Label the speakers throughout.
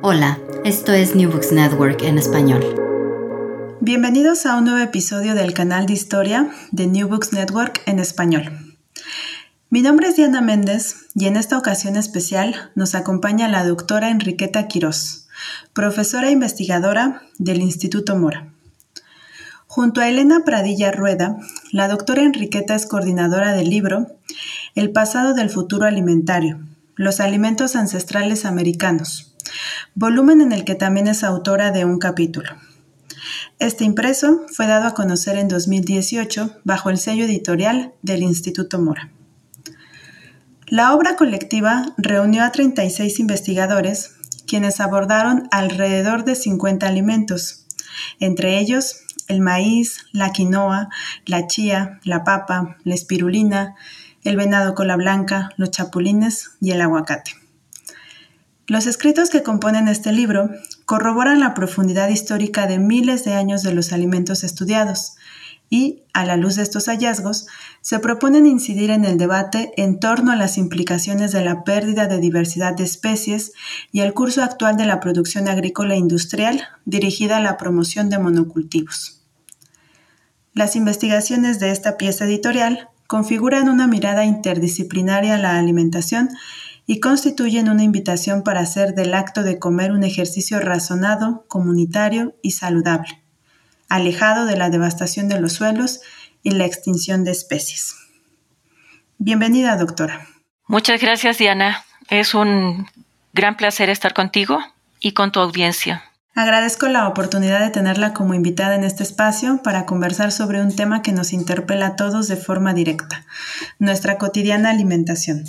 Speaker 1: Hola, esto es New Books Network en español.
Speaker 2: Bienvenidos a un nuevo episodio del canal de historia de New Books Network en español. Mi nombre es Diana Méndez y en esta ocasión especial nos acompaña la doctora Enriqueta Quirós, profesora e investigadora del Instituto Mora. Junto a Elena Pradilla Rueda, la doctora Enriqueta es coordinadora del libro El pasado del futuro alimentario, los alimentos ancestrales americanos, volumen en el que también es autora de un capítulo. Este impreso fue dado a conocer en 2018 bajo el sello editorial del Instituto Mora. La obra colectiva reunió a 36 investigadores, quienes abordaron alrededor de 50 alimentos, entre ellos el maíz, la quinoa, la chía, la papa, la espirulina, el venado cola blanca, los chapulines y el aguacate. Los escritos que componen este libro corroboran la profundidad histórica de miles de años de los alimentos estudiados y, a la luz de estos hallazgos, se proponen incidir en el debate en torno a las implicaciones de la pérdida de diversidad de especies y el curso actual de la producción agrícola industrial dirigida a la promoción de monocultivos. Las investigaciones de esta pieza editorial configuran una mirada interdisciplinaria a la alimentación y constituyen una invitación para hacer del acto de comer un ejercicio razonado, comunitario y saludable, alejado de la devastación de los suelos y la extinción de especies. Bienvenida, doctora.
Speaker 3: Muchas gracias, Diana. Es un gran placer estar contigo y con tu audiencia.
Speaker 2: Agradezco la oportunidad de tenerla como invitada en este espacio para conversar sobre un tema que nos interpela a todos de forma directa, nuestra cotidiana alimentación.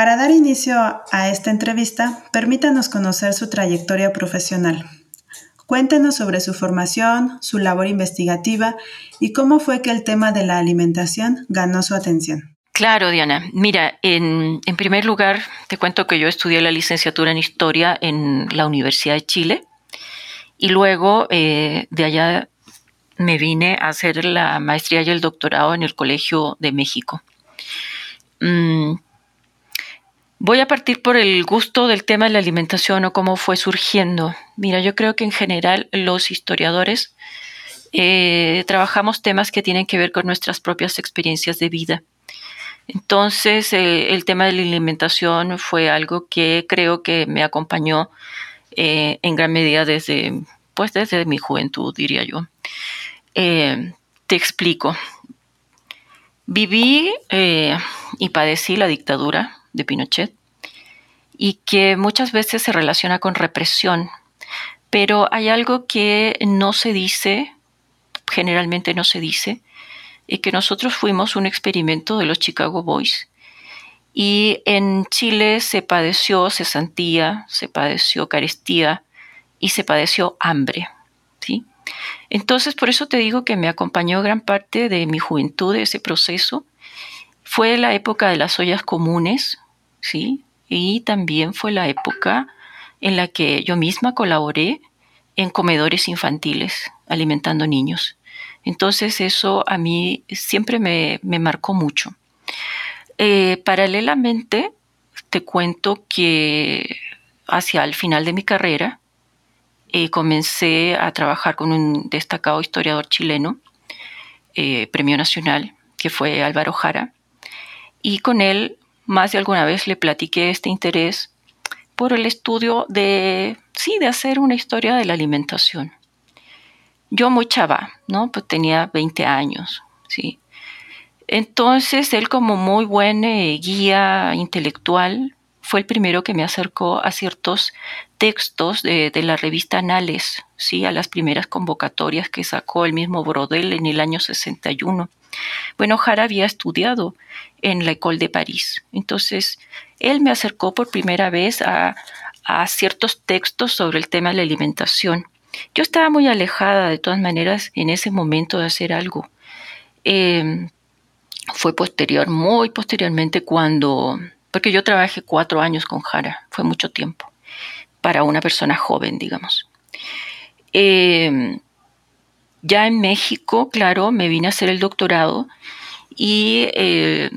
Speaker 2: Para dar inicio a esta entrevista, permítanos conocer su trayectoria profesional. Cuéntenos sobre su formación, su labor investigativa y cómo fue que el tema de la alimentación ganó su atención.
Speaker 3: Claro, Diana. Mira, en, primer lugar, te cuento que yo estudié la licenciatura en Historia en la Universidad de Chile y luego eh, de allá me vine a hacer la maestría y el doctorado en el Colegio de México. Mm, Voy a partir por el gusto del tema de la alimentación o cómo fue surgiendo. Mira, yo creo que en general los historiadores eh, trabajamos temas que tienen que ver con nuestras propias experiencias de vida. Entonces, eh, el tema de la alimentación fue algo que creo que me acompañó eh, en gran medida desde, pues desde mi juventud, diría yo. te explico. Viví y padecí la dictadura de Pinochet y que muchas veces se relaciona con represión. Pero hay algo que no se dice, generalmente no se dice, y que nosotros fuimos un experimento de los Chicago Boys. Y en Chile se padeció cesantía, se padeció carestía y se padeció hambre. ¿sí? Entonces, por eso te digo que me acompañó gran parte de mi juventud ese proceso fue la época de las ollas comunes, ¿sí? Y también fue la época en la que yo misma colaboré en comedores infantiles, alimentando niños. Entonces eso a mí siempre me, marcó mucho. Eh, paralelamente, te cuento que hacia el final de mi carrera eh, comencé a trabajar con un destacado historiador chileno, eh, premio nacional, que fue Álvaro Jara, y con él más de alguna vez le platiqué este interés por el estudio de, sí, de hacer una historia de la alimentación. Yo muy chava, ¿no? Pues tenía 20 años, ¿sí? Entonces, él como muy buen eh, guía intelectual, fue el primero que me acercó a ciertos textos de, la revista Anales, ¿sí? a las primeras convocatorias que sacó el mismo Brodel en el año 61. Bueno, Jara había estudiado en la École de París, entonces él me acercó por primera vez a, ciertos textos sobre el tema de la alimentación. Yo estaba muy alejada de todas maneras en ese momento de hacer algo. Em, fue posterior, muy posteriormente cuando, porque yo trabajé cuatro años con Jara, fue mucho tiempo, para una persona joven, digamos. Em, ya en México, claro, me vine a hacer el doctorado y eh,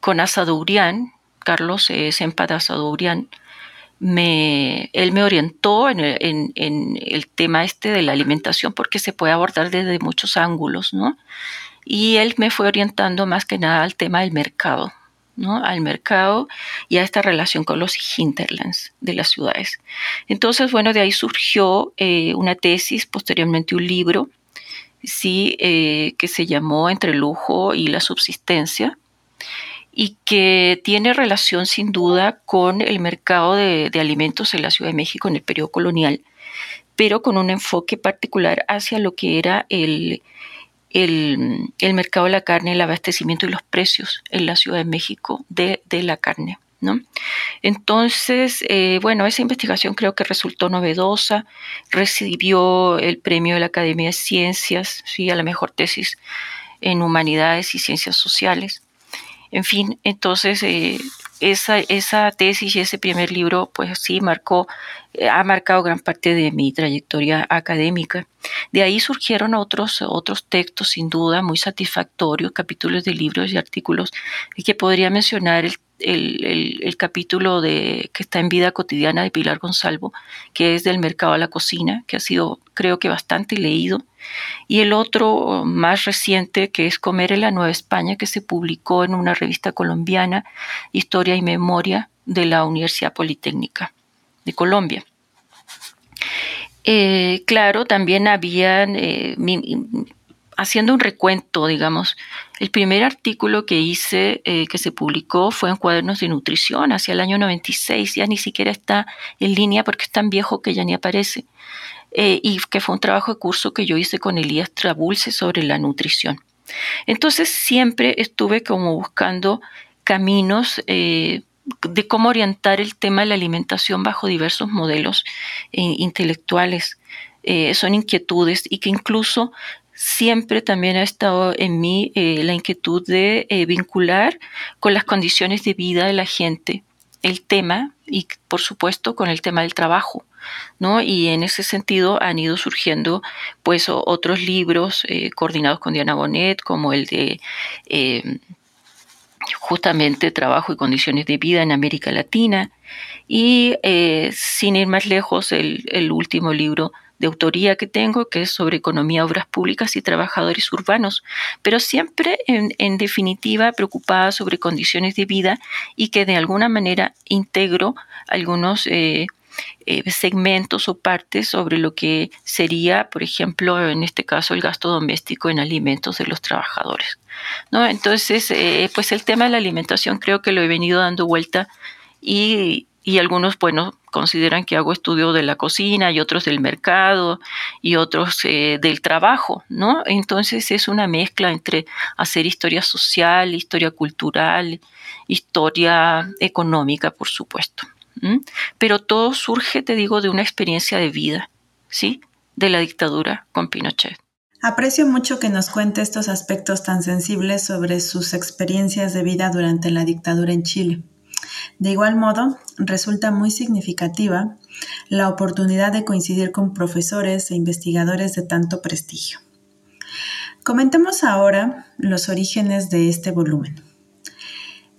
Speaker 3: con Asadourian, Carlos eh, Sempada Asadourian, me, él me orientó en el, tema este de la alimentación porque se puede abordar desde muchos ángulos, ¿no? Y él me fue orientando más que nada al tema del mercado, ¿no? Al mercado y a esta relación con los hinterlands de las ciudades. Entonces, bueno, de ahí surgió eh, una tesis, posteriormente un libro, sí, eh, que se llamó Entre el lujo y la subsistencia y que tiene relación sin duda con el mercado de, alimentos en la Ciudad de México en el periodo colonial, pero con un enfoque particular hacia lo que era el, el, mercado de la carne, el abastecimiento y los precios en la Ciudad de México de, la carne. ¿no? Entonces, eh, bueno, esa investigación creo que resultó novedosa, recibió el premio de la Academia de Ciencias, ¿sí? a la mejor tesis en humanidades y ciencias sociales. En fin, entonces eh, esa, esa, tesis y ese primer libro, pues sí, marcó, ha marcado gran parte de mi trayectoria académica. De ahí surgieron otros, otros textos, sin duda, muy satisfactorios, capítulos de libros y artículos, que podría mencionar el el, capítulo de, que está en Vida Cotidiana de Pilar Gonzalvo, que es del mercado a la cocina, que ha sido creo que bastante leído. Y el otro más reciente, que es Comer en la Nueva España, que se publicó en una revista colombiana, Historia y Memoria de la Universidad Politécnica de Colombia. Eh, claro, también habían eh, haciendo un recuento, digamos, el primer artículo que hice, eh, que se publicó, fue en Cuadernos de Nutrición, hacia el año 96, ya ni siquiera está en línea porque es tan viejo que ya ni aparece, y que fue un trabajo de curso que yo hice con Elías Trabulce sobre la nutrición. Entonces siempre estuve como buscando caminos de cómo orientar el tema de la alimentación bajo diversos modelos intelectuales. son inquietudes y que incluso siempre también ha estado en mí eh, la inquietud de eh, vincular con las condiciones de vida de la gente el tema y por supuesto con el tema del trabajo. ¿no? Y en ese sentido han ido surgiendo pues otros libros eh, coordinados con Diana Bonet, como el de justamente trabajo y condiciones de vida en América Latina. Y sin ir más lejos, el último libro de autoría que tengo, que es sobre economía, obras públicas y trabajadores urbanos, pero siempre en, definitiva preocupada sobre condiciones de vida y que de alguna manera integro algunos eh, eh, segmentos o partes sobre lo que sería, por ejemplo, en este caso, el gasto doméstico en alimentos de los trabajadores. ¿no? Entonces, eh, pues el tema de la alimentación creo que lo he venido dando vuelta y y algunos, bueno, consideran que hago estudio de la cocina y otros del mercado y otros eh, del trabajo, ¿no? Entonces es una mezcla entre hacer historia social, historia cultural, historia económica, por supuesto. Pero todo surge, te digo, de una experiencia de vida, ¿sí? De la dictadura con Pinochet.
Speaker 2: Aprecio mucho que nos cuente estos aspectos tan sensibles sobre sus experiencias de vida durante la dictadura en Chile. De igual modo, resulta muy significativa la oportunidad de coincidir con profesores e investigadores de tanto prestigio. Comentemos ahora los orígenes de este volumen.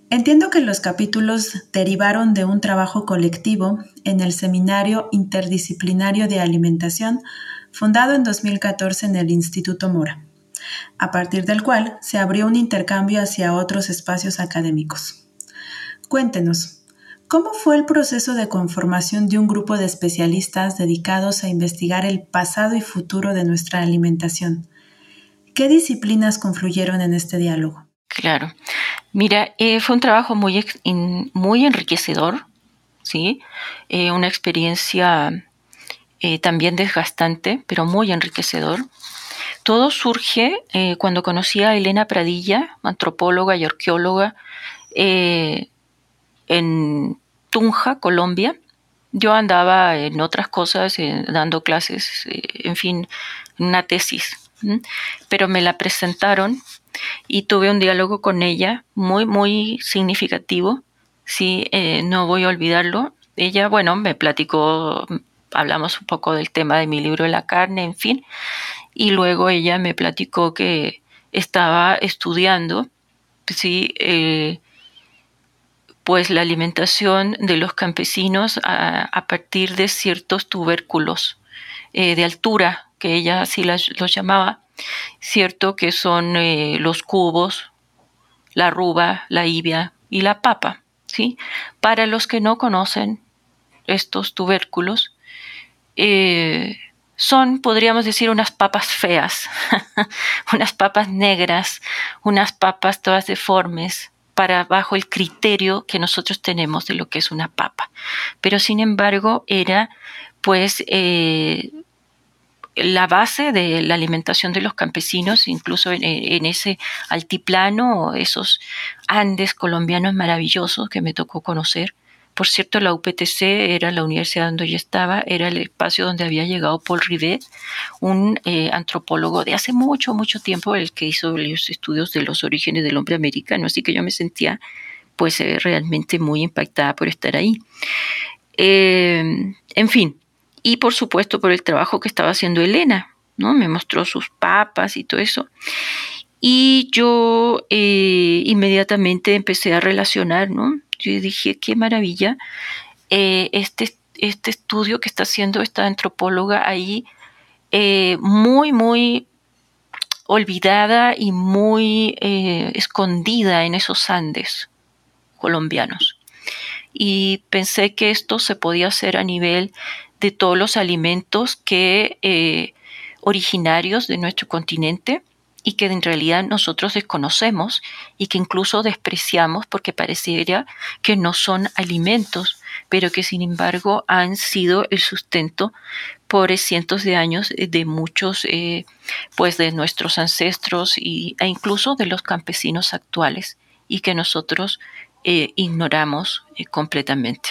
Speaker 2: Entiendo que los capítulos derivaron de un trabajo colectivo en el Seminario Interdisciplinario de Alimentación fundado en 2014 en el Instituto Mora, a partir del cual se abrió un intercambio hacia otros espacios académicos. Cuéntenos, ¿cómo fue el proceso de conformación de un grupo de especialistas dedicados a investigar el pasado y futuro de nuestra alimentación? ¿Qué disciplinas confluyeron en este diálogo?
Speaker 3: Claro. Mira, eh, fue un trabajo muy, muy enriquecedor, ¿sí? Eh, una experiencia eh, también desgastante, pero muy enriquecedor. Todo surge cuando conocí a Elena Pradilla, antropóloga y arqueóloga, en Tunja, Colombia. Yo andaba en otras cosas, dando clases, en fin, una tesis, pero me la presentaron y tuve un diálogo con ella muy, muy significativo. Sí, eh, no voy a olvidarlo. Ella, bueno, me platicó, hablamos un poco del tema de mi libro de la carne, en fin, y luego ella me platicó que estaba estudiando, sí, eh, pues la alimentación de los campesinos a, partir de ciertos tubérculos eh, de altura, que ella así los llamaba, cierto que son eh, los cubos, la ruba, la ibia y la papa. ¿sí? Para los que no conocen estos tubérculos, eh, son, podríamos decir, unas papas feas, unas papas negras, unas papas todas deformes, para bajo el criterio que nosotros tenemos de lo que es una papa. Pero sin embargo, era pues eh, la base de la alimentación de los campesinos, incluso en, ese altiplano, esos Andes colombianos maravillosos que me tocó conocer. Por cierto, la UPTC era la universidad donde yo estaba, era el espacio donde había llegado Paul Rivet, un eh, antropólogo de hace mucho, mucho tiempo, el que hizo los estudios de los orígenes del hombre americano, así que yo me sentía pues eh, realmente muy impactada por estar ahí. Eh, en fin, y por supuesto por el trabajo que estaba haciendo Elena, ¿no? Me mostró sus papas y todo eso. Y yo eh, inmediatamente empecé a relacionar, ¿no? Yo dije, qué maravilla, eh, este, este estudio que está haciendo esta antropóloga ahí, eh, muy, muy olvidada y muy escondida en esos Andes colombianos. Y pensé que esto se podía hacer a nivel de todos los alimentos que eh, originarios de nuestro continente y que en realidad nosotros desconocemos y que incluso despreciamos porque pareciera que no son alimentos, pero que sin embargo han sido el sustento por cientos de años de muchos, eh, pues de nuestros ancestros y, e incluso de los campesinos actuales y que nosotros eh, ignoramos completamente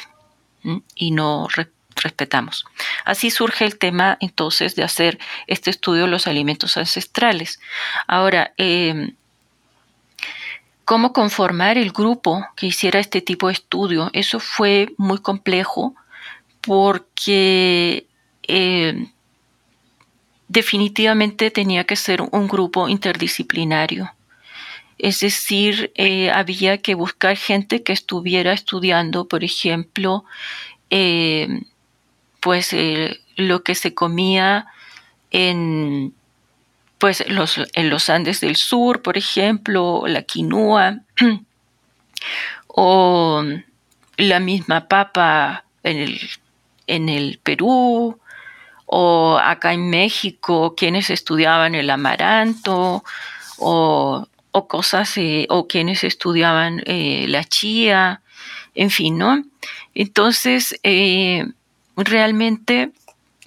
Speaker 3: y no respetamos. Así surge el tema entonces de hacer este estudio de los alimentos ancestrales. Ahora, em, ¿cómo conformar el grupo que hiciera este tipo de estudio? Eso fue muy complejo porque em, definitivamente tenía que ser un grupo interdisciplinario. Es decir, eh, había que buscar gente que estuviera estudiando, por ejemplo, em, pues eh, lo que se comía en pues los, en los Andes del Sur, por ejemplo, la quinua, o la misma papa en el, en el Perú, o acá en México, quienes estudiaban el amaranto, o, cosas, eh, o quienes estudiaban eh, la chía, en fin, ¿no? Entonces, realmente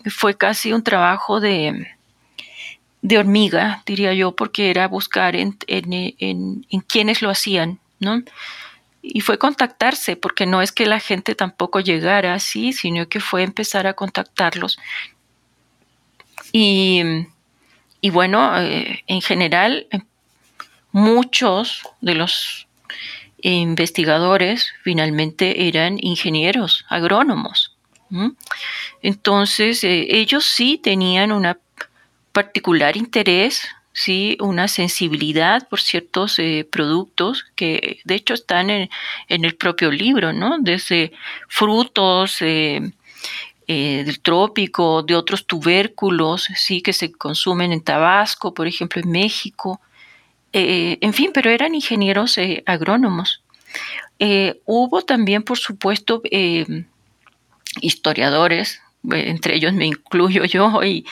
Speaker 3: fue casi un trabajo de, de hormiga, diría yo, porque era buscar en, en, quienes lo hacían, ¿no? Y fue contactarse, porque no es que la gente tampoco llegara así, sino que fue empezar a contactarlos. Y, y bueno, eh, en general, muchos de los investigadores finalmente eran ingenieros, agrónomos. Entonces, eh, ellos sí tenían un particular interés, sí, una sensibilidad por ciertos eh, productos que de hecho están en, el propio libro, ¿no? Desde frutos eh, del trópico, de otros tubérculos, sí, que se consumen en Tabasco, por ejemplo, en México. en fin, pero eran ingenieros agrónomos. hubo también, por supuesto, historiadores, entre ellos me incluyo yo, y,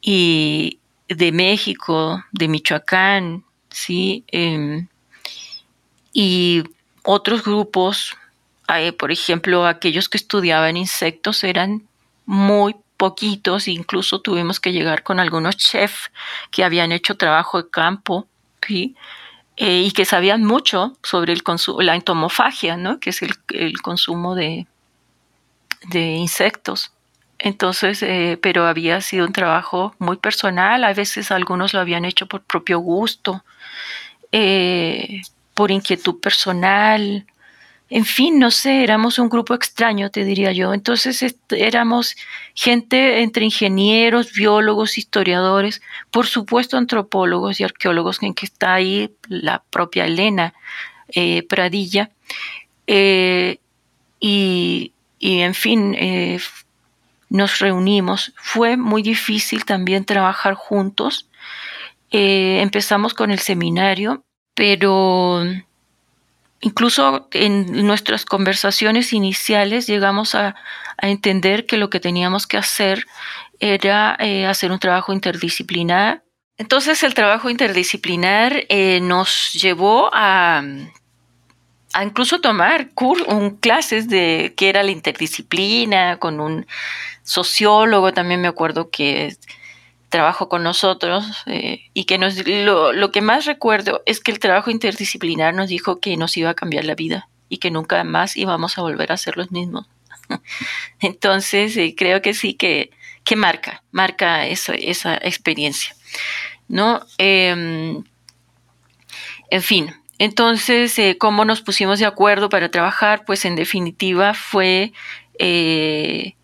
Speaker 3: y de México, de Michoacán, ¿sí? Em, y otros grupos, eh, por ejemplo, aquellos que estudiaban insectos eran muy poquitos, incluso tuvimos que llegar con algunos chefs que habían hecho trabajo de campo. Eh, y que sabían mucho sobre el la entomofagia, ¿no? que es el consumo de, de insectos. Entonces, eh, pero había sido un trabajo muy personal, a veces algunos lo habían hecho por propio gusto, eh, por inquietud personal, en fin, no sé, éramos un grupo extraño, te diría yo. Entonces éramos gente entre ingenieros, biólogos, historiadores, por supuesto antropólogos y arqueólogos, en que está ahí la propia Elena eh, Pradilla. y y en fin, eh, nos reunimos. Fue muy difícil también trabajar juntos. Eh, empezamos con el seminario, pero incluso en nuestras conversaciones iniciales llegamos a, entender que lo que teníamos que hacer era eh, hacer un trabajo interdisciplinar. Entonces el trabajo interdisciplinar nos llevó a a incluso tomar un, clases de qué era la interdisciplina con un sociólogo, también me acuerdo que trabajó con nosotros eh, y que nos, lo, lo, que más recuerdo es que el trabajo interdisciplinar nos dijo que nos iba a cambiar la vida y que nunca más íbamos a volver a ser los mismos. Entonces, eh, creo que sí que, que marca, marca esa, esa experiencia. ¿no? Em, en fin, entonces, eh, ¿cómo nos pusimos de acuerdo para trabajar? Pues en definitiva fue eh,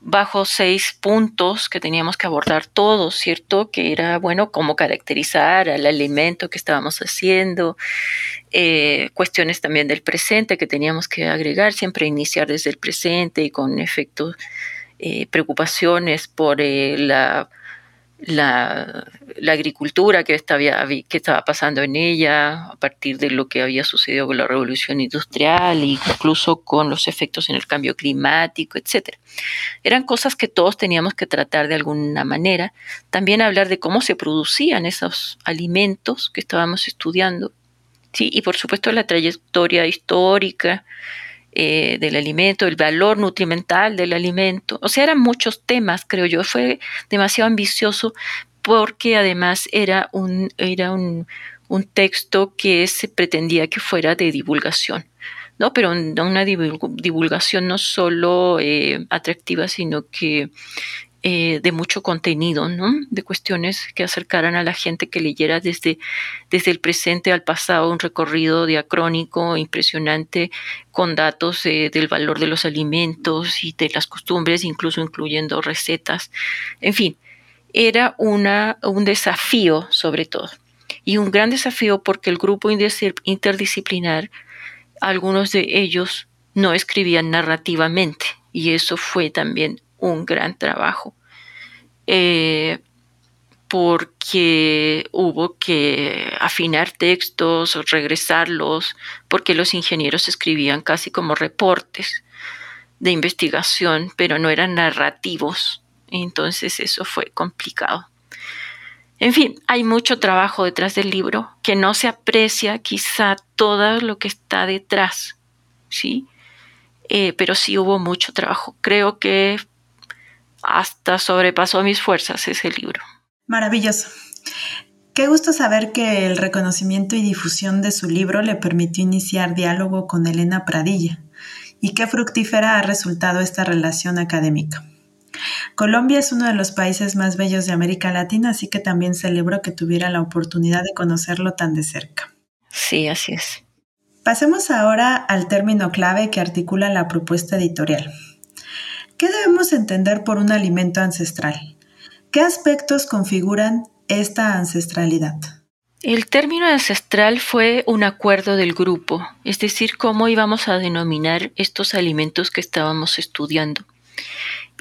Speaker 3: bajo seis puntos que teníamos que abordar todos, ¿cierto? Que era, bueno, cómo caracterizar al alimento que estábamos haciendo, eh, cuestiones también del presente que teníamos que agregar, siempre iniciar desde el presente y con efectos, preocupaciones por la la, agricultura que estaba, que estaba pasando en ella a partir de lo que había sucedido con la revolución industrial, incluso con los efectos en el cambio climático, etc. Eran cosas que todos teníamos que tratar de alguna manera. También hablar de cómo se producían esos alimentos que estábamos estudiando. ¿sí? Y por supuesto la trayectoria histórica eh, del alimento, el valor nutrimental del alimento. O sea, eran muchos temas, creo yo. Fue demasiado ambicioso porque además era un, era un, texto que se pretendía que fuera de divulgación. ¿no? Pero una divulgación no solo eh, atractiva, sino que eh, de mucho contenido, ¿no? de cuestiones que acercaran a la gente que leyera desde, desde el presente al pasado un recorrido diacrónico impresionante con datos eh, del valor de los alimentos y de las costumbres, incluso incluyendo recetas. En fin, era una, un desafío sobre todo y un gran desafío porque el grupo interdisciplinar, algunos de ellos no escribían narrativamente y eso fue también un gran trabajo, eh, porque hubo que afinar textos, o regresarlos, porque los ingenieros escribían casi como reportes de investigación, pero no eran narrativos. Entonces eso fue complicado. En fin, hay mucho trabajo detrás del libro que no se aprecia quizá todo lo que está detrás, ¿sí? Eh, pero sí hubo mucho trabajo. Creo que hasta sobrepasó mis fuerzas ese libro.
Speaker 2: Maravilloso. Qué gusto saber que el reconocimiento y difusión de su libro le permitió iniciar diálogo con Elena Pradilla y qué fructífera ha resultado esta relación académica. Colombia es uno de los países más bellos de América Latina, así que también celebro que tuviera la oportunidad de conocerlo tan de cerca.
Speaker 3: Sí, así es.
Speaker 2: Pasemos ahora al término clave que articula la propuesta editorial, ¿Qué debemos entender por un alimento ancestral? ¿Qué aspectos configuran esta ancestralidad?
Speaker 3: El término ancestral fue un acuerdo del grupo, es decir, cómo íbamos a denominar estos alimentos que estábamos estudiando.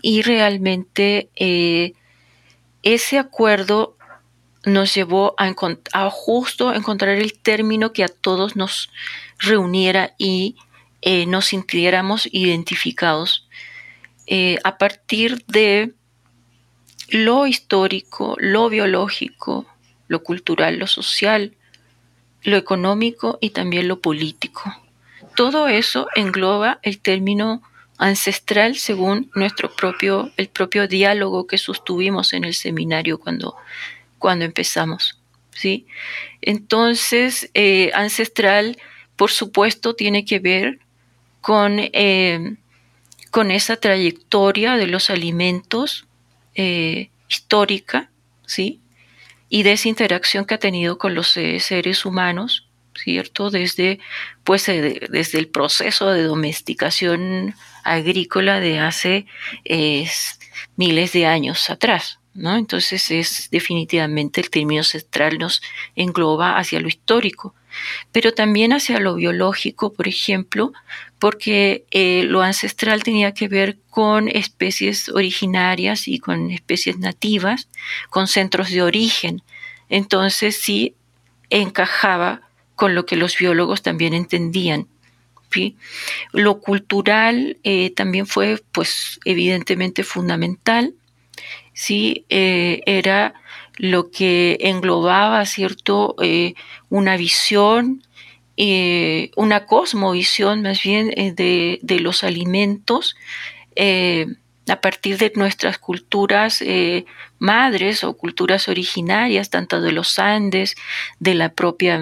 Speaker 3: Y realmente eh, ese acuerdo nos llevó a, justo encontrar el término que a todos nos reuniera y eh, nos sintiéramos identificados eh, a partir de lo histórico, lo biológico, lo cultural, lo social, lo económico y también lo político. Todo eso engloba el término ancestral según nuestro propio, el propio diálogo que sostuvimos en el seminario cuando, cuando empezamos. ¿sí? Entonces, eh, ancestral, por supuesto, tiene que ver con, eh, con esa trayectoria de los alimentos eh, histórica, ¿sí? y de esa interacción que ha tenido con los seres humanos, ¿cierto? Desde, pues, eh, desde el proceso de domesticación agrícola de hace miles de años atrás. ¿no? Entonces es definitivamente el término ancestral nos engloba hacia lo histórico, pero también hacia lo biológico, por ejemplo, porque eh, lo ancestral tenía que ver con especies originarias y con especies nativas, con centros de origen. Entonces sí encajaba con lo que los biólogos también entendían. Lo cultural eh, también fue, pues, evidentemente fundamental. Sí, eh, era lo que englobaba, ¿cierto?, una visión, eh, una cosmovisión más bien eh, de, los alimentos a partir de nuestras culturas madres o culturas originarias, tanto de los Andes, de la propia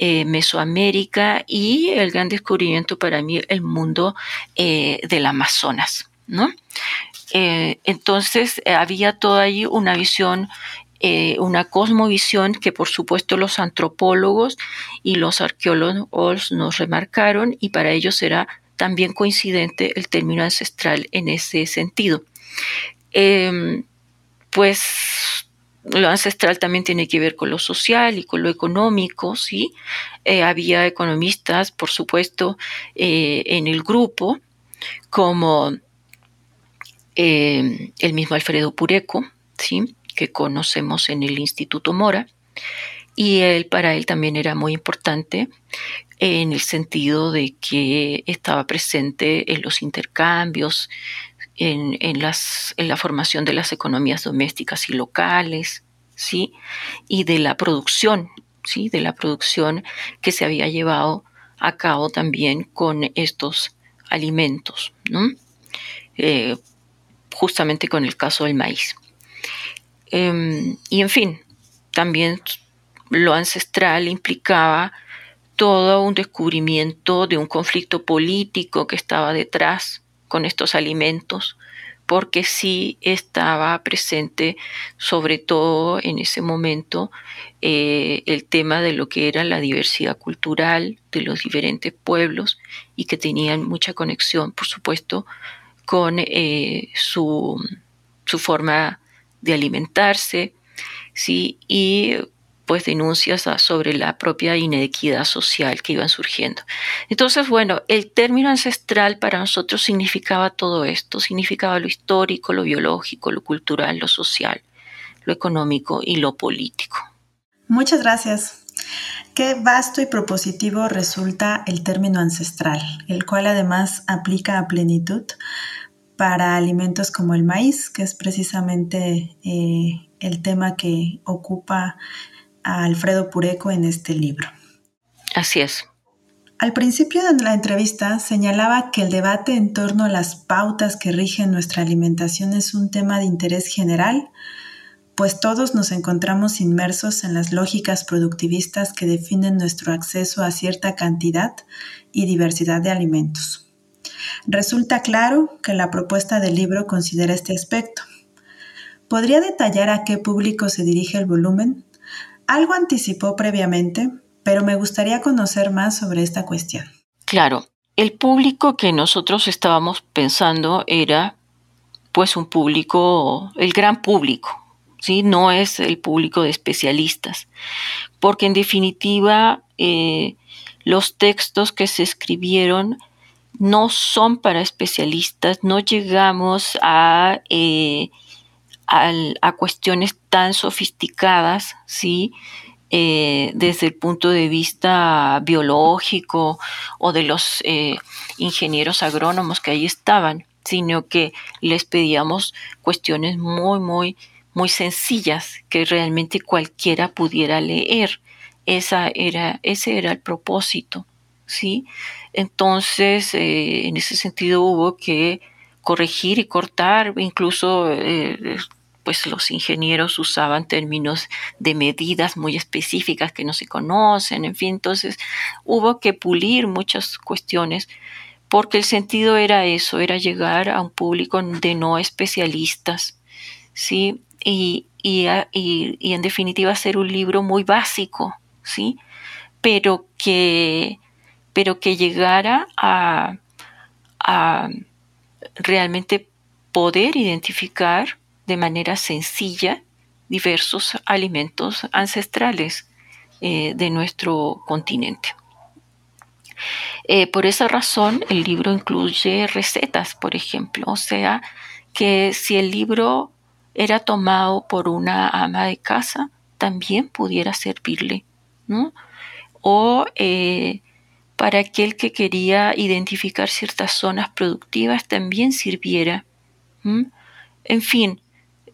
Speaker 3: Mesoamérica y el gran descubrimiento para mí, el mundo del Amazonas, ¿no? entonces había toda ahí una visión eh, una cosmovisión que por supuesto los antropólogos y los arqueólogos nos remarcaron y para ellos era también coincidente el término ancestral en ese sentido. Em, pues lo ancestral también tiene que ver con lo social y con lo económico, ¿sí? Eh, había economistas, por supuesto, eh, en el grupo, como el mismo Alfredo Pureco, ¿sí? Que conocemos en el Instituto Mora. Y él, para él también era muy importante en el sentido de que estaba presente en los intercambios, en, las, en la formación de las economías domésticas y locales, ¿sí? y de la producción, ¿sí? de la producción que se había llevado a cabo también con estos alimentos, ¿no? Eh, justamente con el caso del maíz. Em, y en fin, también lo ancestral implicaba todo un descubrimiento de un conflicto político que estaba detrás con estos alimentos, porque sí estaba presente, sobre todo en ese momento, eh, el tema de lo que era la diversidad cultural de los diferentes pueblos y que tenían mucha conexión, por supuesto, con eh, su, su forma de alimentarse, ¿sí? y pues denuncias sobre la propia inequidad social que iban surgiendo. Entonces, bueno, el término ancestral para nosotros significaba todo esto, significaba lo histórico, lo biológico, lo cultural, lo social, lo económico y lo político.
Speaker 2: Muchas gracias. Qué vasto y propositivo resulta el término ancestral, el cual además aplica a plenitud para alimentos como el maíz, que es precisamente eh, el tema que ocupa a Alfredo Pureco en este libro.
Speaker 3: Así es.
Speaker 2: Al principio de la entrevista señalaba que el debate en torno a las pautas que rigen nuestra alimentación es un tema de interés general, pues todos nos encontramos inmersos en las lógicas productivistas que definen nuestro acceso a cierta cantidad y diversidad de alimentos. Resulta claro que la propuesta del libro considera este aspecto. ¿Podría detallar a qué público se dirige el volumen? Algo anticipó previamente, pero me gustaría conocer más sobre esta cuestión.
Speaker 3: Claro, el público que nosotros estábamos pensando era pues un público, el gran público, ¿sí? No es el público de especialistas, porque en definitiva eh, los textos que se escribieron no son para especialistas, no llegamos a, eh, a, cuestiones tan sofisticadas, ¿sí? Eh, desde el punto de vista biológico o de los ingenieros agrónomos que ahí estaban, sino que les pedíamos cuestiones muy, muy muy sencillas que realmente cualquiera pudiera leer. Esa era, ese era el propósito, ¿sí? Entonces, eh, en ese sentido hubo que corregir y cortar, incluso eh, pues los ingenieros usaban términos de medidas muy específicas que no se conocen, en fin, entonces hubo que pulir muchas cuestiones porque el sentido era eso, era llegar a un público de no especialistas, ¿sí? y, en definitiva ser un libro muy básico, ¿sí? Pero que, pero que llegara a, realmente poder identificar de manera sencilla diversos alimentos ancestrales eh, de nuestro continente. Eh, por esa razón, el libro incluye recetas, por ejemplo. O sea, que si el libro era tomado por una ama de casa, también pudiera servirle, ¿no? O eh, para aquel que quería identificar ciertas zonas productivas también sirviera. En fin,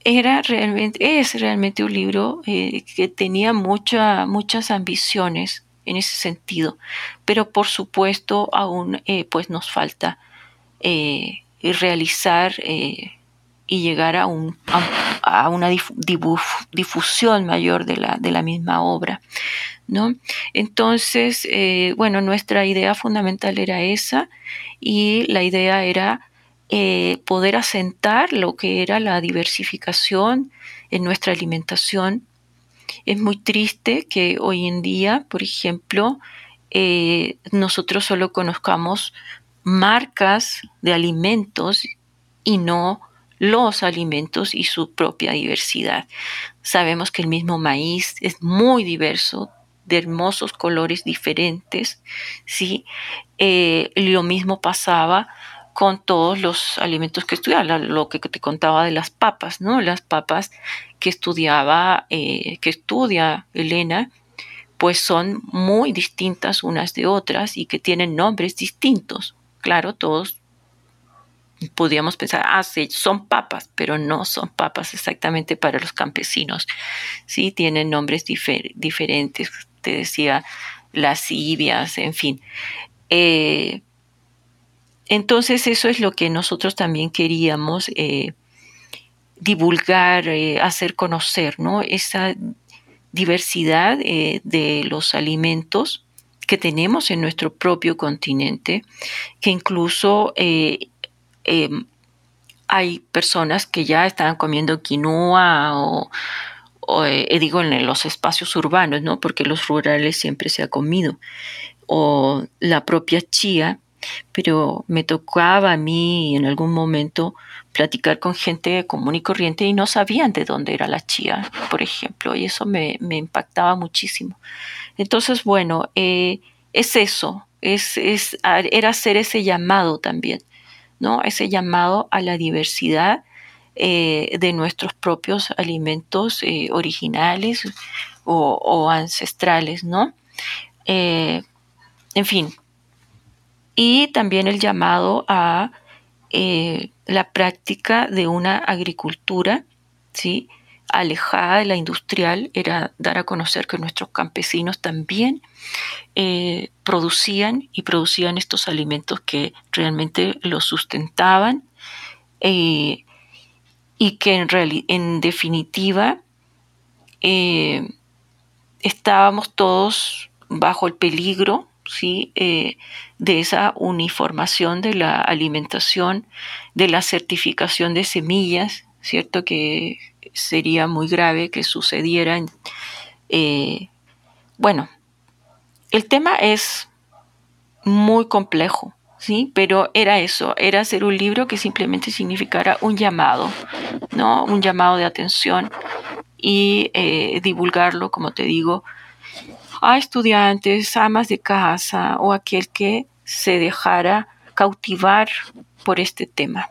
Speaker 3: era realmente, es realmente un libro eh, que tenía muchas ambiciones en ese sentido, pero por supuesto aún eh, pues nos falta realizar y llegar a, un, a, una difusión mayor de la, de la misma obra. ¿no? Entonces, eh, bueno, nuestra idea fundamental era esa y la idea era eh, poder asentar lo que era la diversificación en nuestra alimentación. Es muy triste que hoy en día, por ejemplo, eh, nosotros solo conozcamos marcas de alimentos y no los alimentos y su propia diversidad. Sabemos que el mismo maíz es muy diverso, de hermosos colores diferentes, ¿sí? Eh, lo mismo pasaba con todos los alimentos que estudiaba, lo que te contaba de las papas, ¿no? Las papas que estudiaba, eh, que estudia Elena, pues son muy distintas unas de otras y que tienen nombres distintos. Claro, todos podríamos pensar, ah, sí, son papas, pero no son papas exactamente para los campesinos. Sí, tienen nombres diferentes, te decía, las ibias, en fin. Eh, entonces eso es lo que nosotros también queríamos eh, divulgar, eh, hacer conocer, ¿no? Esa diversidad de los alimentos que tenemos en nuestro propio continente, que incluso Em, hay personas que ya están comiendo quinoa o, eh, digo en los espacios urbanos, ¿no? Porque los rurales siempre se ha comido. O la propia chía, pero me tocaba a mí en algún momento platicar con gente común y corriente y no sabían de dónde era la chía, por ejemplo, y eso me, impactaba muchísimo. Entonces, bueno, eh, es eso, es, es, era hacer ese llamado también ¿no? Ese llamado a la diversidad eh, de nuestros propios alimentos eh, originales o, ancestrales, ¿no? Eh, en fin. Y también el llamado a la práctica de una agricultura, ¿sí? Alejada de la industrial era dar a conocer que nuestros campesinos también eh, producían y producían estos alimentos que realmente los sustentaban eh, y que en, en definitiva eh, estábamos todos bajo el peligro ¿sí? de esa uniformación de la alimentación, de la certificación de semillas, ¿cierto? Que sería muy grave que sucediera. Eh, bueno, el tema es muy complejo, ¿sí? Pero era eso, era hacer un libro que simplemente significara un llamado, ¿no? Un llamado de atención y eh, divulgarlo, como te digo, a estudiantes, amas de casa o aquel que se dejara cautivar por este tema.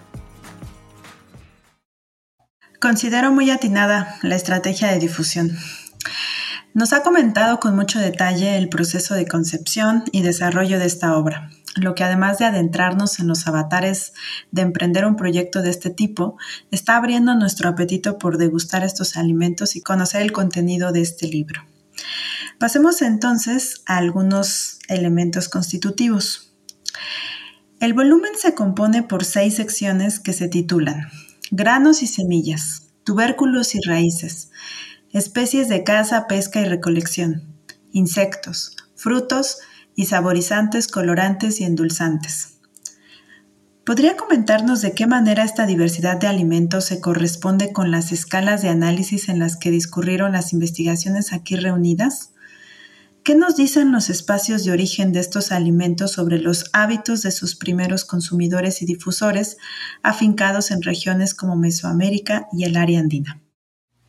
Speaker 2: Considero muy atinada la estrategia de difusión. Nos ha comentado con mucho detalle el proceso de concepción y desarrollo de esta obra, lo que además de adentrarnos en los avatares de emprender un proyecto de este tipo, está abriendo nuestro apetito por degustar estos alimentos y conocer el contenido de este libro. Pasemos entonces a algunos elementos constitutivos. El volumen se compone por seis secciones que se titulan granos y semillas, tubérculos y raíces, especies de caza, pesca y recolección, insectos, frutos y saborizantes, colorantes y endulzantes. ¿Podría comentarnos de qué manera esta diversidad de alimentos se corresponde con las escalas de análisis en las que discurrieron las investigaciones aquí reunidas? ¿Qué nos dicen los espacios de origen de estos alimentos sobre los hábitos de sus primeros consumidores y difusores afincados en regiones como Mesoamérica y el área andina?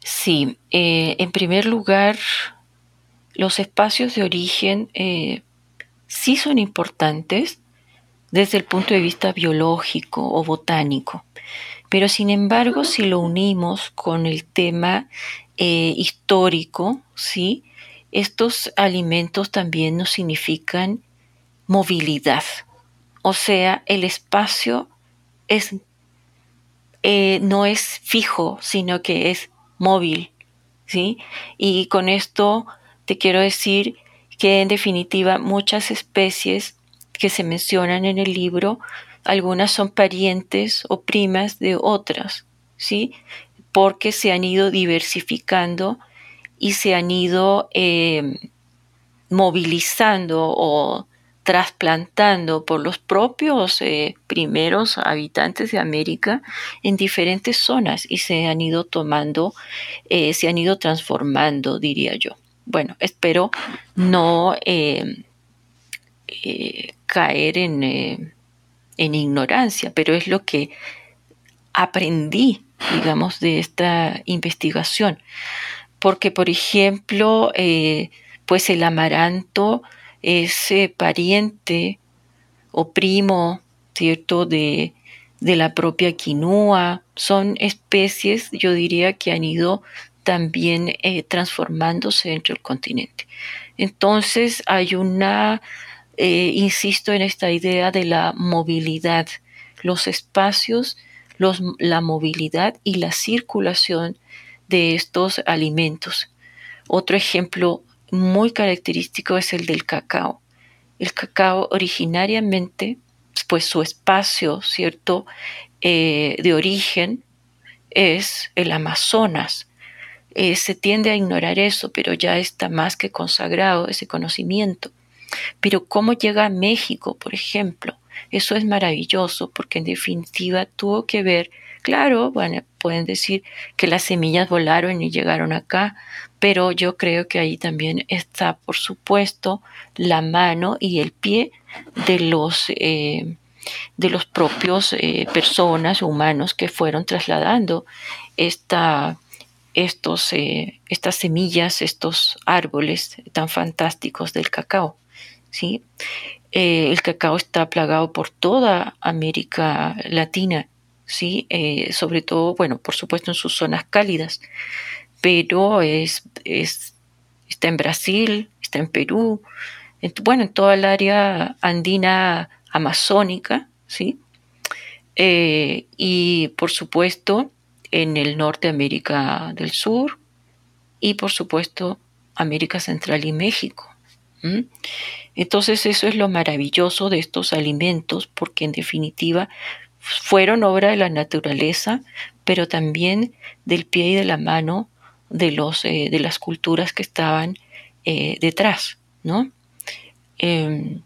Speaker 3: Sí, eh, en primer lugar, los espacios de origen eh, sí son importantes desde el punto de vista biológico o botánico, pero sin embargo, si lo unimos con el tema eh, histórico, sí, estos alimentos también nos significan movilidad. O sea, el espacio es, eh, no es fijo, sino que es móvil. ¿sí? Y con esto te quiero decir que en definitiva muchas especies que se mencionan en el libro, algunas son parientes o primas de otras, ¿sí? Porque se han ido diversificando y se han ido eh, movilizando o trasplantando por los propios eh, primeros habitantes de América en diferentes zonas y se han ido tomando, eh, se han ido transformando, diría yo. Bueno, espero no caer en, en ignorancia, pero es lo que aprendí, digamos, de esta investigación porque, por ejemplo, eh, pues el amaranto es eh, pariente o primo, ¿cierto?, de, la propia quinoa. Son especies, yo diría, que han ido también eh, transformándose dentro del continente. Entonces hay una, insisto en esta idea de la movilidad, los espacios, la movilidad y la circulación de estos alimentos. Otro ejemplo muy característico es el del cacao. El cacao originariamente, pues su espacio, ¿cierto?, eh, de origen es el Amazonas. Eh, se tiende a ignorar eso, pero ya está más que consagrado ese conocimiento. Pero cómo llega a México, por ejemplo, eso es maravilloso porque en definitiva tuvo que ver Claro, bueno, pueden decir que las semillas volaron y llegaron acá, pero yo creo que ahí también está, por supuesto, la mano y el pie de los, eh, de los propios eh, personas humanos que fueron trasladando esta, estos, eh, estas semillas, estos árboles tan fantásticos del cacao. ¿sí? el cacao está plagado por toda América Latina ¿sí? Eh, sobre todo, bueno, por supuesto en sus zonas cálidas, pero es, está en Brasil, está en Perú, bueno, en toda el área andina amazónica, ¿sí? Eh, y por supuesto en el norte de América del Sur y por supuesto América Central y México. Entonces eso es lo maravilloso de estos alimentos porque en definitiva fueron obra de la naturaleza, pero también del pie y de la mano de, los, eh, de las culturas que estaban eh, detrás, ¿no? Em,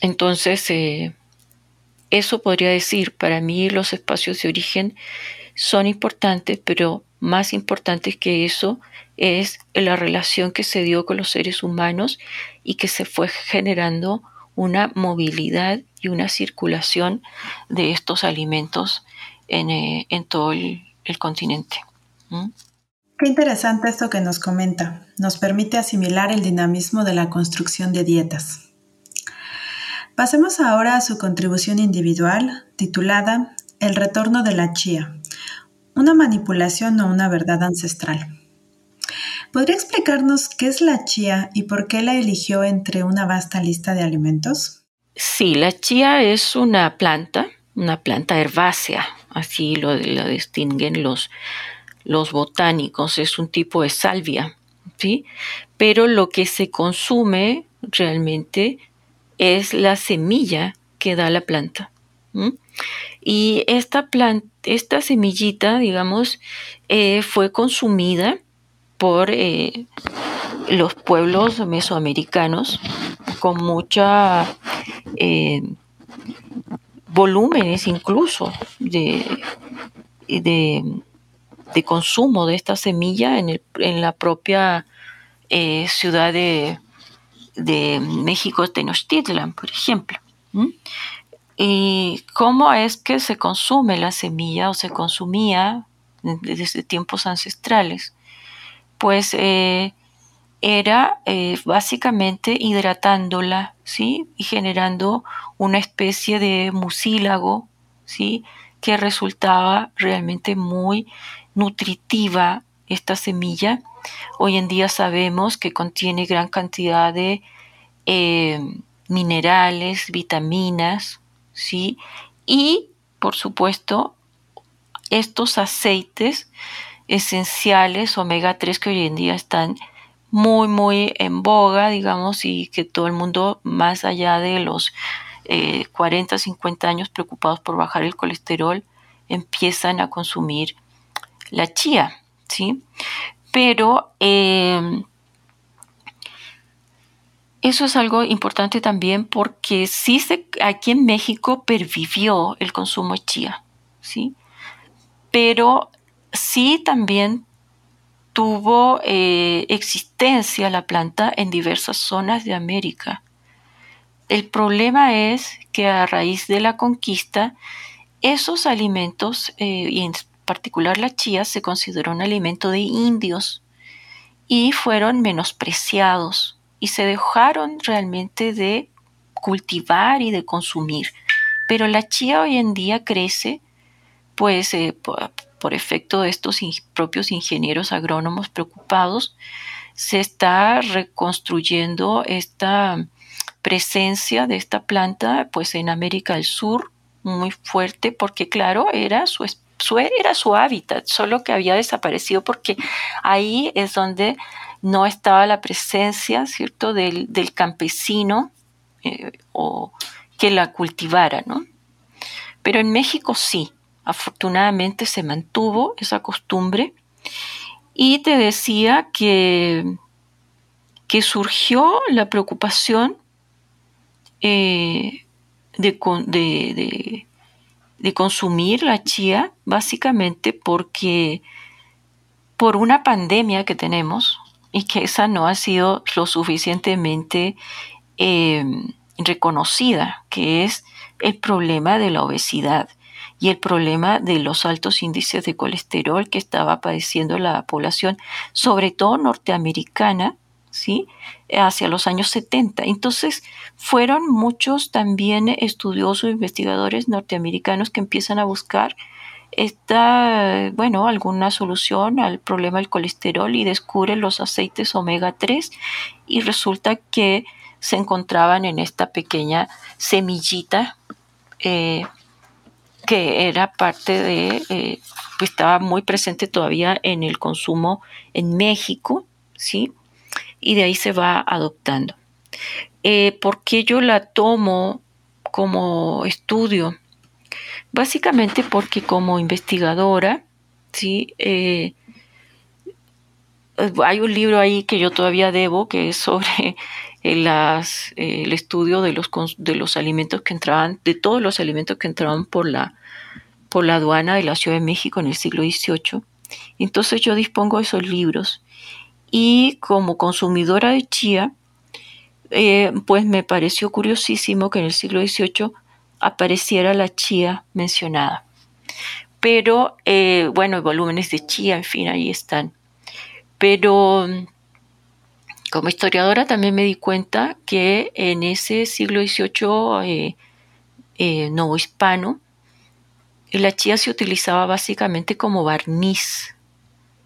Speaker 3: entonces, eh, eso podría decir, para mí los espacios de origen son importantes, pero más importantes que eso es la relación que se dio con los seres humanos y que se fue generando una movilidad y una circulación de estos alimentos en, eh, todo el, continente.
Speaker 2: Qué interesante esto que nos comenta. Nos permite asimilar el dinamismo de la construcción de dietas. Pasemos ahora a su contribución individual, titulada El retorno de la chía, una manipulación o una verdad ancestral. ¿Podría explicarnos qué es la chía y por qué la eligió entre una vasta lista de alimentos?
Speaker 3: Sí, la chía es una planta, una planta herbácea, así lo, distinguen los, los botánicos, es un tipo de salvia, ¿sí? Pero lo que se consume realmente es la semilla que da la planta. Y esta, planta, esta semillita, digamos, eh, fue consumida por eh, los pueblos mesoamericanos con mucha eh, volúmenes incluso de, de, consumo de esta semilla en, la propia eh, ciudad de, de, México, Tenochtitlan, por ejemplo. ¿Y cómo es que se consume la semilla o se consumía desde tiempos ancestrales? Pues eh, era eh, básicamente hidratándola, ¿sí? Y generando una especie de mucílago, ¿sí? Que resultaba realmente muy nutritiva esta semilla. Hoy en día sabemos que contiene gran cantidad de eh, minerales, vitaminas, ¿sí? Y, por supuesto, estos aceites esenciales omega 3 que hoy en día están muy, muy en boga, digamos, y que todo el mundo, más allá de los 40, eh, 50 años preocupados por bajar el colesterol, empiezan a consumir la chía, ¿sí? Pero em, eso es algo importante también porque sí se, aquí en México pervivió el consumo de chía, ¿sí? Pero sí también tuvo eh, existencia la planta en diversas zonas de América. El problema es que a raíz de la conquista, esos alimentos, eh, y en particular la chía, se consideró un alimento de indios y fueron menospreciados y se dejaron realmente de cultivar y de consumir. Pero la chía hoy en día crece pues eh, por efecto de estos propios ingenieros agrónomos preocupados, se está reconstruyendo esta presencia de esta planta pues en América del Sur muy fuerte porque claro era su, era su hábitat solo que había desaparecido porque ahí es donde no estaba la presencia cierto del, campesino eh, o que la cultivara no pero en México sí Afortunadamente se mantuvo esa costumbre y te decía que, que surgió la preocupación eh, de, de, consumir la chía básicamente porque por una pandemia que tenemos y que esa no ha sido lo suficientemente eh, reconocida, que es el problema de la obesidad y el problema de los altos índices de colesterol que estaba padeciendo la población, sobre todo norteamericana, ¿sí? hacia los años 70. Entonces, fueron muchos también estudiosos, investigadores norteamericanos que empiezan a buscar esta, bueno, alguna solución al problema del colesterol y descubren los aceites omega 3 y resulta que se encontraban en esta pequeña semillita eh, que era parte de, eh, pues estaba muy presente todavía en el consumo en México, ¿sí? Y de ahí se va adoptando. Eh, ¿Por qué yo la tomo como estudio? Básicamente porque como investigadora, ¿sí? Eh, hay un libro ahí que yo todavía debo, que es sobre las, el estudio de los, de los alimentos que entraban, de todos los alimentos que entraban por la, por la aduana de la Ciudad de México en el siglo XVIII. Entonces yo dispongo de esos libros y como consumidora de chía, eh, pues me pareció curiosísimo que en el siglo XVIII apareciera la chía mencionada. Pero, eh, bueno, volúmenes de chía, en fin, ahí están. Pero como historiadora también me di cuenta que en ese siglo XVIII eh, no hispano, la chía se utilizaba básicamente como barniz,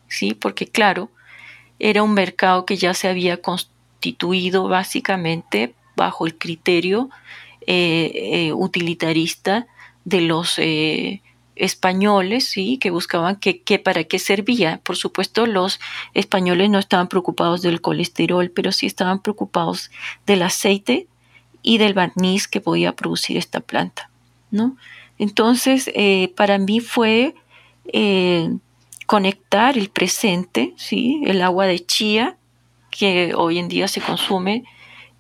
Speaker 3: ¿sí? Porque claro, era un mercado que ya se había constituido básicamente bajo el criterio eh, eh, utilitarista de los eh, españoles, ¿sí? que buscaban que, para qué servía. Por supuesto, los españoles no estaban preocupados del colesterol, pero sí estaban preocupados del aceite y del barniz que podía producir esta planta. ¿no? Entonces, para mí fue conectar el presente, ¿sí? el agua de chía, que hoy en día se consume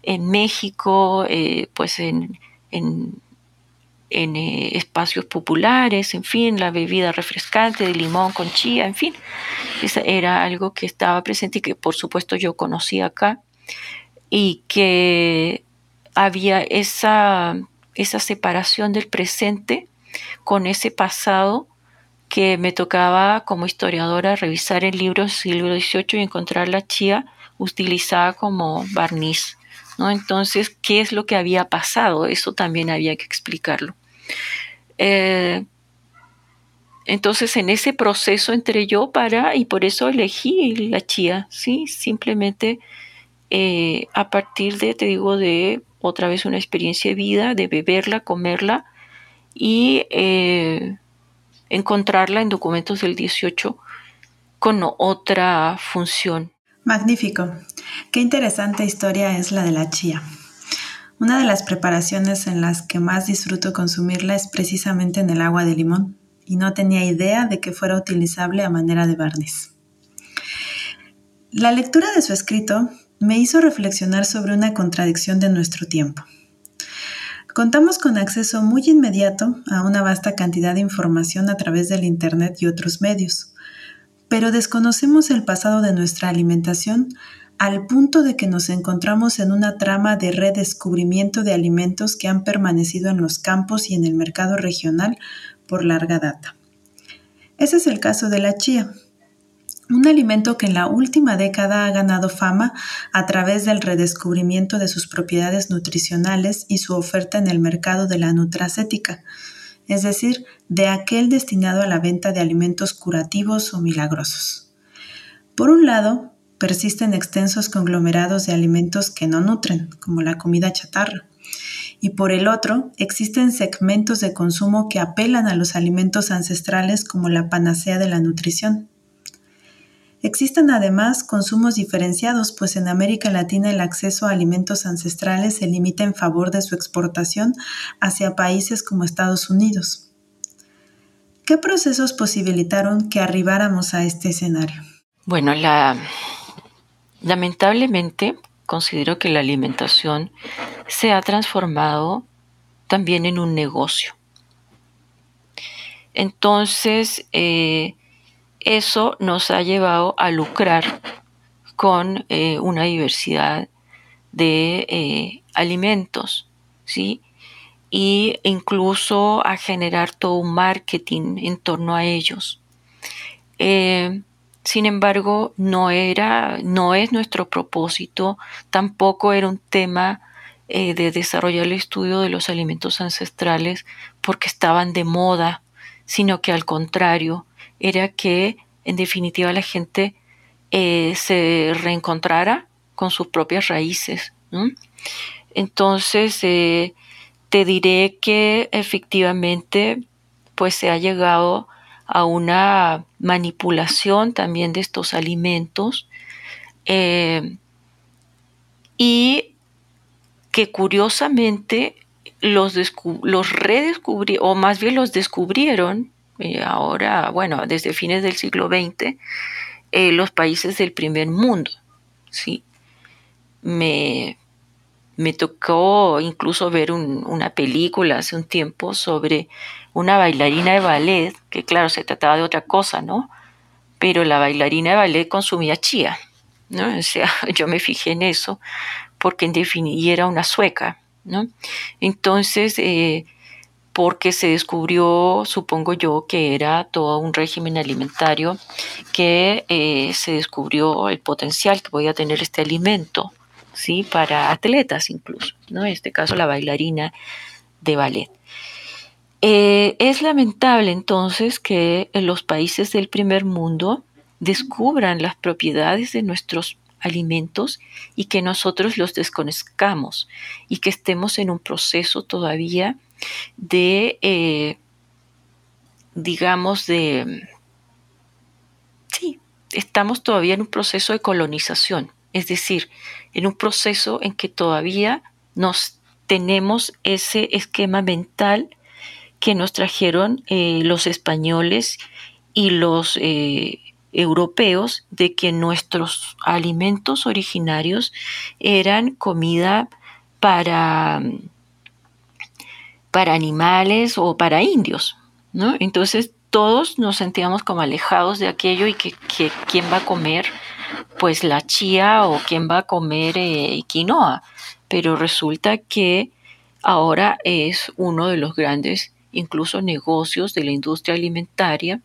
Speaker 3: en México, eh, pues en, en, eh, espacios populares, en fin, la bebida refrescante de limón con chía, en fin, era algo que estaba presente y que por supuesto yo conocí acá y que había esa, esa separación del presente con ese pasado que me tocaba como historiadora revisar el libro siglo XVIII y encontrar la chía utilizada como barniz. ¿no? Entonces, ¿qué es lo que había pasado? Eso también había que explicarlo. Eh, entonces, en ese proceso entré yo para, y por eso elegí la chía, ¿sí? Simplemente eh, a partir de, te digo, de otra vez una experiencia de vida, de beberla, comerla y eh, encontrarla en documentos del 18 con otra función.
Speaker 2: Magnífico. Qué interesante historia es la de la chía. Una de las preparaciones en las que más disfruto consumirla es precisamente en el agua de limón, y no tenía idea de que fuera utilizable a manera de barniz. La lectura de su escrito me hizo reflexionar sobre una contradicción de nuestro tiempo. Contamos con acceso muy inmediato a una vasta cantidad de información a través del Internet y otros medios, pero desconocemos el pasado de nuestra alimentación al punto de que nos encontramos en una trama de redescubrimiento de alimentos que han permanecido en los campos y en el mercado regional por larga data. Ese es el caso de la chía, un alimento que en la última década ha ganado fama a través del redescubrimiento de sus propiedades nutricionales y su oferta en el mercado de la nutracética, es decir, de aquel destinado a la venta de alimentos curativos o milagrosos. Por un lado, persisten extensos conglomerados de alimentos que no nutren, como la comida chatarra, y por el otro, existen segmentos de consumo que apelan a los alimentos ancestrales como la panacea de la nutrición. Existen además consumos diferenciados, pues en América Latina el acceso a alimentos ancestrales se limita en favor de su exportación hacia países como Estados Unidos. ¿Qué procesos posibilitaron que arribáramos a este escenario?
Speaker 3: Bueno, la... lamentablemente considero que la alimentación se ha transformado también en un negocio. Entonces, eh, eso nos ha llevado a lucrar con eh, una diversidad de eh, alimentos, ¿sí? Y incluso a generar todo un marketing en torno a ellos. Sin embargo, no era, no es nuestro propósito, tampoco era un tema eh, de desarrollar el estudio de los alimentos ancestrales porque estaban de moda, sino que al contrario, era que en definitiva la gente eh, se reencontrara con sus propias raíces. Entonces, eh, te diré que efectivamente pues se ha llegado una manipulación también de estos alimentos eh, y que curiosamente los, los redescubrieron, o más bien los descubrieron, eh, ahora, bueno, desde fines del siglo XX, eh, los países del primer mundo. ¿sí? Me, me tocó incluso ver una película hace un tiempo sobre una bailarina de ballet, que claro, se trataba de otra cosa, ¿no? Pero la bailarina de ballet consumía chía, ¿no? O sea, yo me fijé en eso, porque en definitiva era una sueca, ¿no? Entonces, eh, porque se descubrió, supongo yo, que era todo un régimen alimentario, que eh, se descubrió el potencial que podía tener este alimento, ¿sí? Para atletas incluso, ¿no? En este caso la bailarina de ballet. Eh, es lamentable entonces que los países del primer mundo descubran las propiedades de nuestros alimentos y que nosotros los desconozcamos y que estemos en un proceso todavía de, eh, digamos, de... Sí, estamos todavía en un proceso de colonización, es decir, en un proceso en que todavía nos tenemos ese esquema mental que nos trajeron eh, los españoles y los eh, europeos de que nuestros alimentos originarios eran comida para, para animales o para indios. ¿no? Entonces todos nos sentíamos como alejados de aquello y que, quién va a comer pues la chía o quién va a comer eh, quinoa. Pero resulta que ahora es uno de los grandes incluso negocios de la industria alimentaria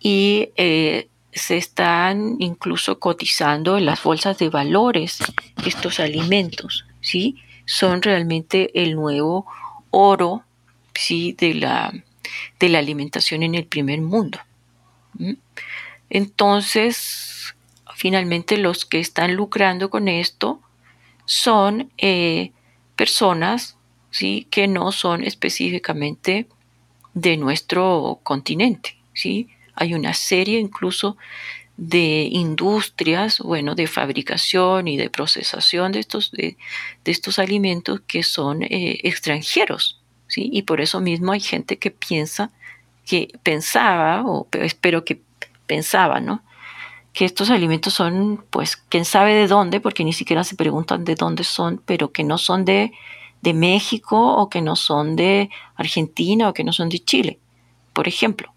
Speaker 3: y eh, se están incluso cotizando en las bolsas de valores estos alimentos, ¿sí? Son realmente el nuevo oro, ¿sí? De la, de la alimentación en el primer mundo. Entonces, finalmente los que están lucrando con esto son eh, personas ¿sí? que no son específicamente de nuestro continente. ¿sí? Hay una serie incluso de industrias, bueno, de fabricación y de procesación de estos, de, estos alimentos que son eh, extranjeros, ¿sí? Y por eso mismo hay gente que piensa, que pensaba, o espero que pensaba, ¿no? Que estos alimentos son, pues, quién sabe de dónde, porque ni siquiera se preguntan de dónde son, pero que no son de de México o que no son de Argentina o que no son de Chile, por ejemplo,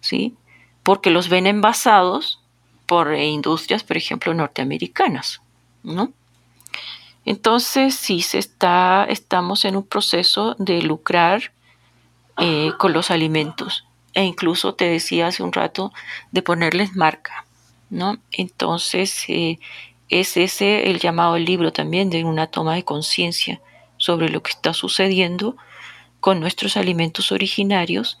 Speaker 3: ¿sí? Porque los ven envasados por industrias, por ejemplo, norteamericanas, ¿no? Entonces, sí se está, estamos en un proceso de lucrar eh, con los alimentos e incluso te decía hace un rato de ponerles marca, ¿no? Entonces, eh, es ese el llamado el libro también de una toma de conciencia sobre lo que está sucediendo con nuestros alimentos originarios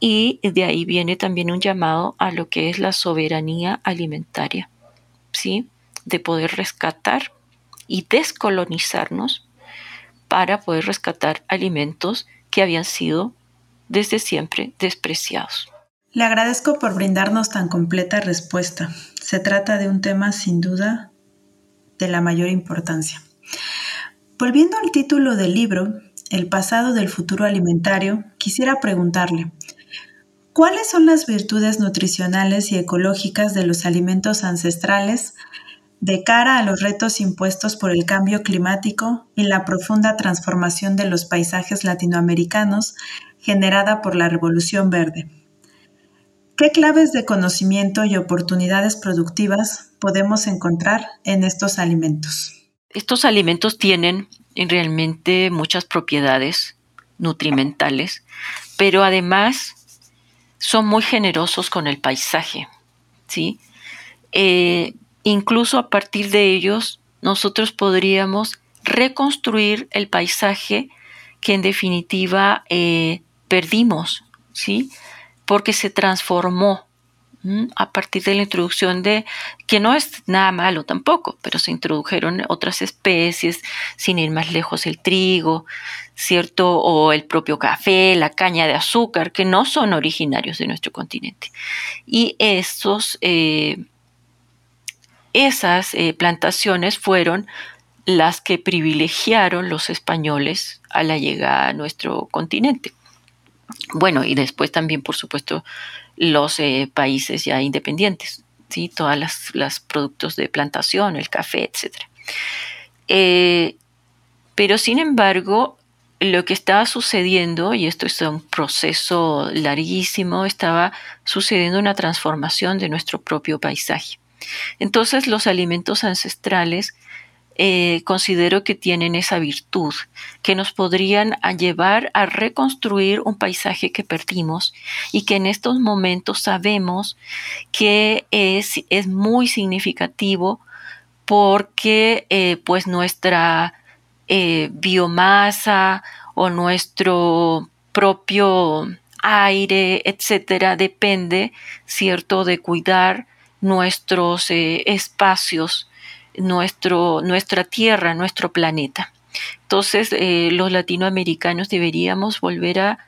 Speaker 3: y de ahí viene también un llamado a lo que es la soberanía alimentaria, ¿sí? De poder rescatar y descolonizarnos para poder rescatar alimentos que habían sido desde siempre despreciados.
Speaker 2: Le agradezco por brindarnos tan completa respuesta. Se trata de un tema sin duda de la mayor importancia. Volviendo al título del libro, El pasado del futuro alimentario, quisiera preguntarle, ¿cuáles son las virtudes nutricionales y ecológicas de los alimentos ancestrales de cara a los retos impuestos por el cambio climático y la profunda transformación de los paisajes latinoamericanos generada por la Revolución Verde? ¿Qué claves de conocimiento y oportunidades productivas podemos encontrar en estos alimentos?
Speaker 3: Estos alimentos tienen realmente muchas propiedades nutrimentales, pero además son muy generosos con el paisaje, ¿sí? Eh, incluso a partir de ellos, nosotros podríamos reconstruir el paisaje que en definitiva eh, perdimos, ¿sí? Porque se transformó a partir de la introducción de, que no es nada malo tampoco, pero se introdujeron otras especies, sin ir más lejos el trigo, ¿cierto? O el propio café, la caña de azúcar, que no son originarios de nuestro continente. Y estos, eh, esas eh, plantaciones fueron las que privilegiaron los españoles a la llegada a nuestro continente. Bueno, y después también, por supuesto, los eh, países ya independientes, ¿sí? todas las, productos de plantación, el café, etc. Eh, pero sin embargo, lo que estaba sucediendo, y esto es un proceso larguísimo, estaba sucediendo una transformación de nuestro propio paisaje. Entonces los alimentos ancestrales eh, considero que tienen esa virtud, que nos podrían llevar a reconstruir un paisaje que perdimos y que en estos momentos sabemos que es, es muy significativo porque eh, pues nuestra eh, biomasa o nuestro propio aire, etcétera, depende, cierto, de cuidar nuestros espacios nuestro, nuestra tierra, nuestro planeta. Entonces, eh, los latinoamericanos deberíamos volver a,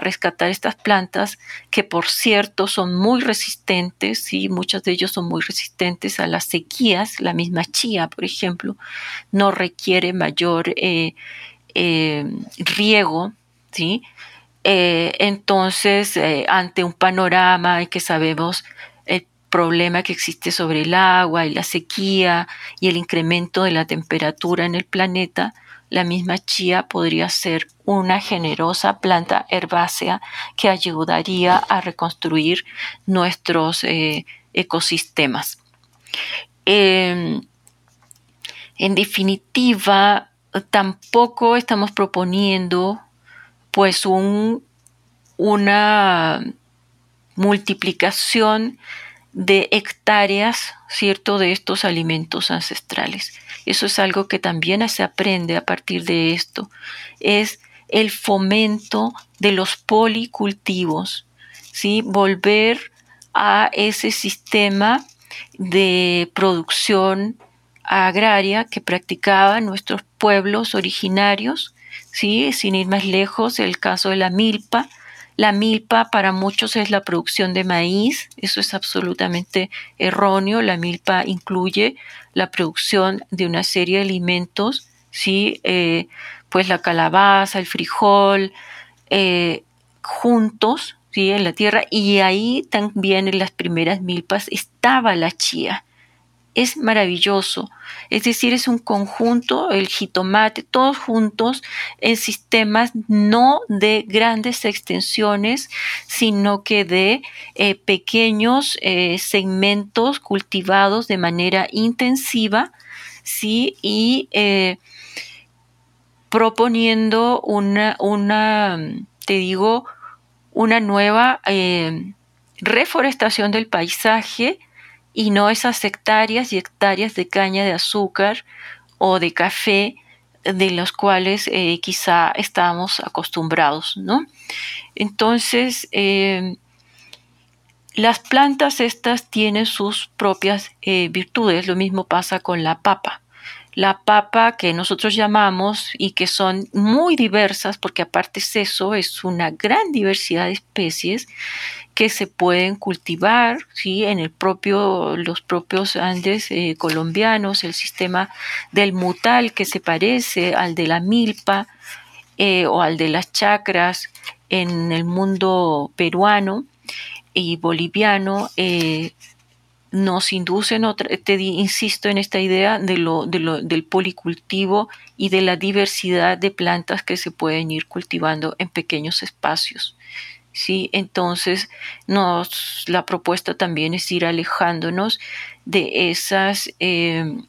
Speaker 3: rescatar estas plantas que, por cierto, son muy resistentes, y muchos de ellos son muy resistentes a las sequías. La misma chía, por ejemplo, no requiere mayor eh, eh, riego, ¿sí? entonces, ante un panorama que sabemos problema que existe sobre el agua y la sequía y el incremento de la temperatura en el planeta, la misma chía podría ser una generosa planta herbácea que ayudaría a reconstruir nuestros eh, ecosistemas. Em, en definitiva, tampoco estamos proponiendo pues un, una multiplicación de hectáreas, ¿cierto?, de estos alimentos ancestrales. Eso es algo que también se aprende a partir de esto. Es el fomento de los policultivos, ¿sí? Volver a ese sistema de producción agraria que practicaban nuestros pueblos originarios, ¿sí? Sin ir más lejos, el caso de la milpa, la milpa para muchos es la producción de maíz, eso es absolutamente erróneo. La milpa incluye la producción de una serie de alimentos, ¿sí? Eh, pues la calabaza, el frijol, eh, juntos ¿sí? en la tierra y ahí también en las primeras milpas estaba la chía es maravilloso. Es decir, es un conjunto, el jitomate, todos juntos en sistemas no de grandes extensiones, sino que de eh, pequeños eh, segmentos cultivados de manera intensiva, ¿sí? Y eh, proponiendo una, una, te digo, una nueva reforestación del paisaje, y no esas hectáreas y hectáreas de caña de azúcar o de café de los cuales eh, quizá estábamos acostumbrados, ¿no? Entonces, eh, las plantas estas tienen sus propias eh, virtudes, lo mismo pasa con la papa. La papa que nosotros llamamos y que son muy diversas, porque aparte es eso, es una gran diversidad de especies, que se pueden cultivar ¿sí? en el propio, los propios Andes eh, colombianos, el sistema del mutal que se parece al de la milpa eh, o al de las chacras en el mundo peruano y boliviano. Eh, nos inducen, otra, te insisto en esta idea de lo, del policultivo y de la diversidad de plantas que se pueden ir cultivando en pequeños espacios. ¿Sí? Entonces, nos, la propuesta también es ir alejándonos de esas, em,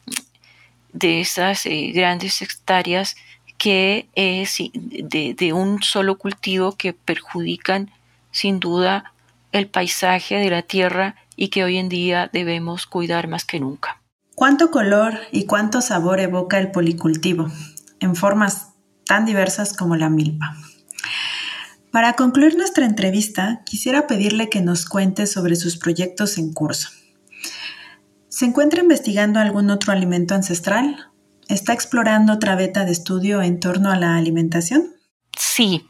Speaker 3: de esas eh, grandes hectáreas que es de, de, un solo cultivo que perjudican sin duda el paisaje de la tierra y que hoy en día debemos cuidar más que nunca.
Speaker 2: ¿Cuánto color y cuánto sabor evoca el policultivo en formas tan diversas como la milpa? Para concluir nuestra entrevista, quisiera pedirle que nos cuente sobre sus proyectos en curso. ¿Se encuentra investigando algún otro alimento ancestral? ¿Está explorando otra beta de estudio en torno a la alimentación?
Speaker 3: Sí.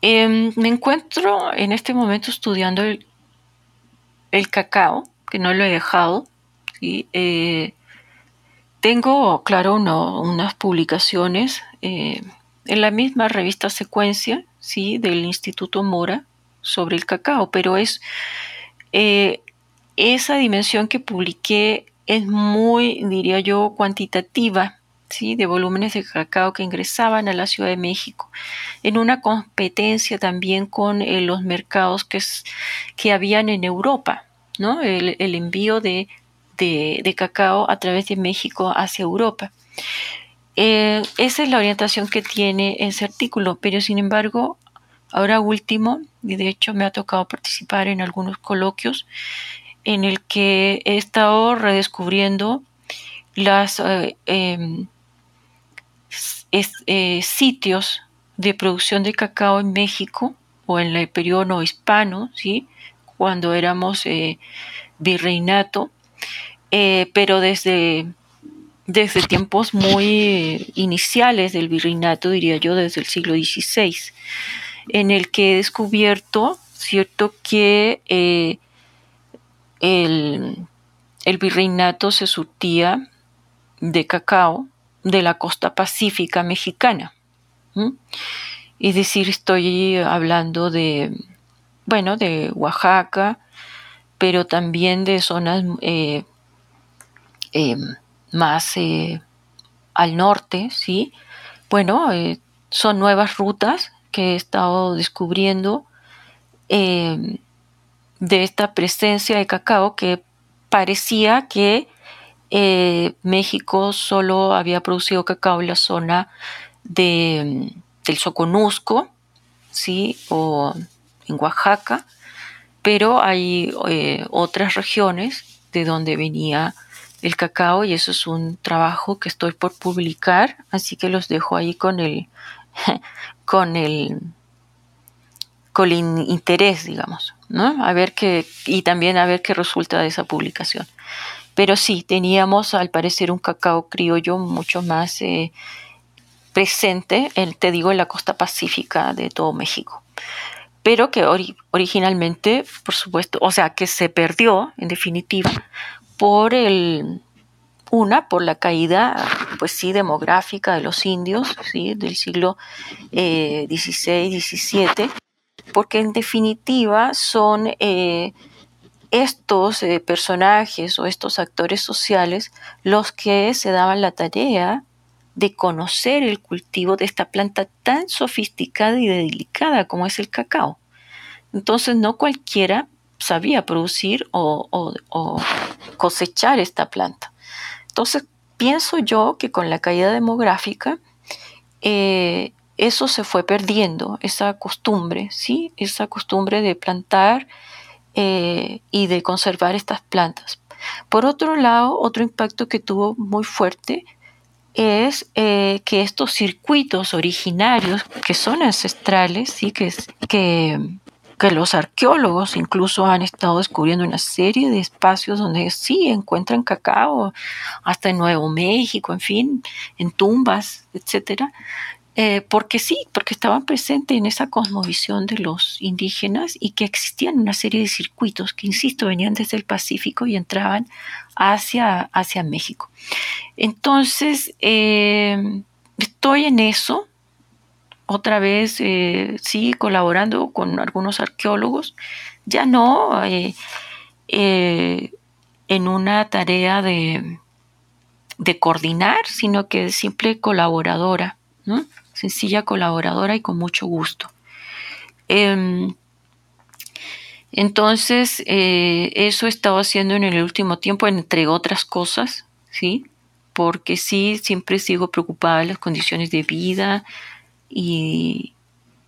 Speaker 3: Em, me encuentro en este momento estudiando el, cacao, que no lo he dejado. Eh, tengo, claro, unas publicaciones eh, en la misma revista Secuencia, ¿sí? del Instituto Mora sobre el cacao, pero es eh, esa dimensión que publiqué es muy, diría yo, cuantitativa, ¿sí? de volúmenes de cacao que ingresaban a la Ciudad de México, en una competencia también con eh, los mercados que, que habían en Europa, ¿no? el, envío de, de, cacao a través de México hacia Europa. Eh, esa es la orientación que tiene ese artículo, pero sin embargo, ahora último, y de hecho me ha tocado participar en algunos coloquios en el que he estado redescubriendo los eh, em, eh, sitios de producción de cacao en México o en el periodo hispano, ¿sí? cuando éramos virreinato, pero desde desde tiempos muy iniciales del virreinato, diría yo, desde el siglo XVI, en el que he descubierto, cierto, que eh, el, virreinato se surtía de cacao de la costa pacífica mexicana. Es decir, estoy hablando de, bueno, de Oaxaca, pero también de zonas eh, em, más eh, al norte, ¿sí? Bueno, eh, son nuevas rutas que he estado descubriendo eh, de esta presencia de cacao que parecía que México solo había producido cacao en la zona de, del Soconusco, ¿sí? O en Oaxaca, pero hay otras regiones de donde venía el cacao y eso es un trabajo que estoy por publicar, así que los dejo ahí con el con el con el interés, digamos, ¿no? A ver qué y también a ver qué resulta de esa publicación. Pero sí, teníamos al parecer un cacao criollo mucho más eh, presente, en, te digo, en la costa pacífica de todo México. Pero que originalmente, por supuesto, o sea, que se perdió, en definitiva, por el, una, por la caída, pues sí, demográfica de los indios, ¿sí? del siglo XVI, eh, XVII, porque en definitiva son eh, estos eh, personajes o estos actores sociales los que se daban la tarea de conocer el cultivo de esta planta tan sofisticada y delicada como es el cacao. Entonces no cualquiera sabía producir o, cosechar esta planta. Entonces, pienso yo que con la caída demográfica, eh, eso se fue perdiendo, esa costumbre, ¿sí? Esa costumbre de plantar eh, y de conservar estas plantas. Por otro lado, otro impacto que tuvo muy fuerte es eh, que estos circuitos originarios, que son ancestrales, ¿sí? que, que que los arqueólogos incluso han estado descubriendo una serie de espacios donde sí encuentran cacao, hasta en Nuevo México, en fin, en tumbas, etcétera, eh, porque sí, porque estaban presentes en esa cosmovisión de los indígenas y que existían una serie de circuitos que, insisto, venían desde el Pacífico y entraban hacia, hacia México. Entonces, eh, estoy en eso, otra vez eh, sí colaborando con algunos arqueólogos, ya no eh, eh, en una tarea de, coordinar, sino que de simple colaboradora, sencilla colaboradora y con mucho gusto. Em, entonces, eso he estado haciendo en el último tiempo, entre otras cosas, ¿sí? Porque sí, siempre sigo preocupada de las condiciones de vida, y,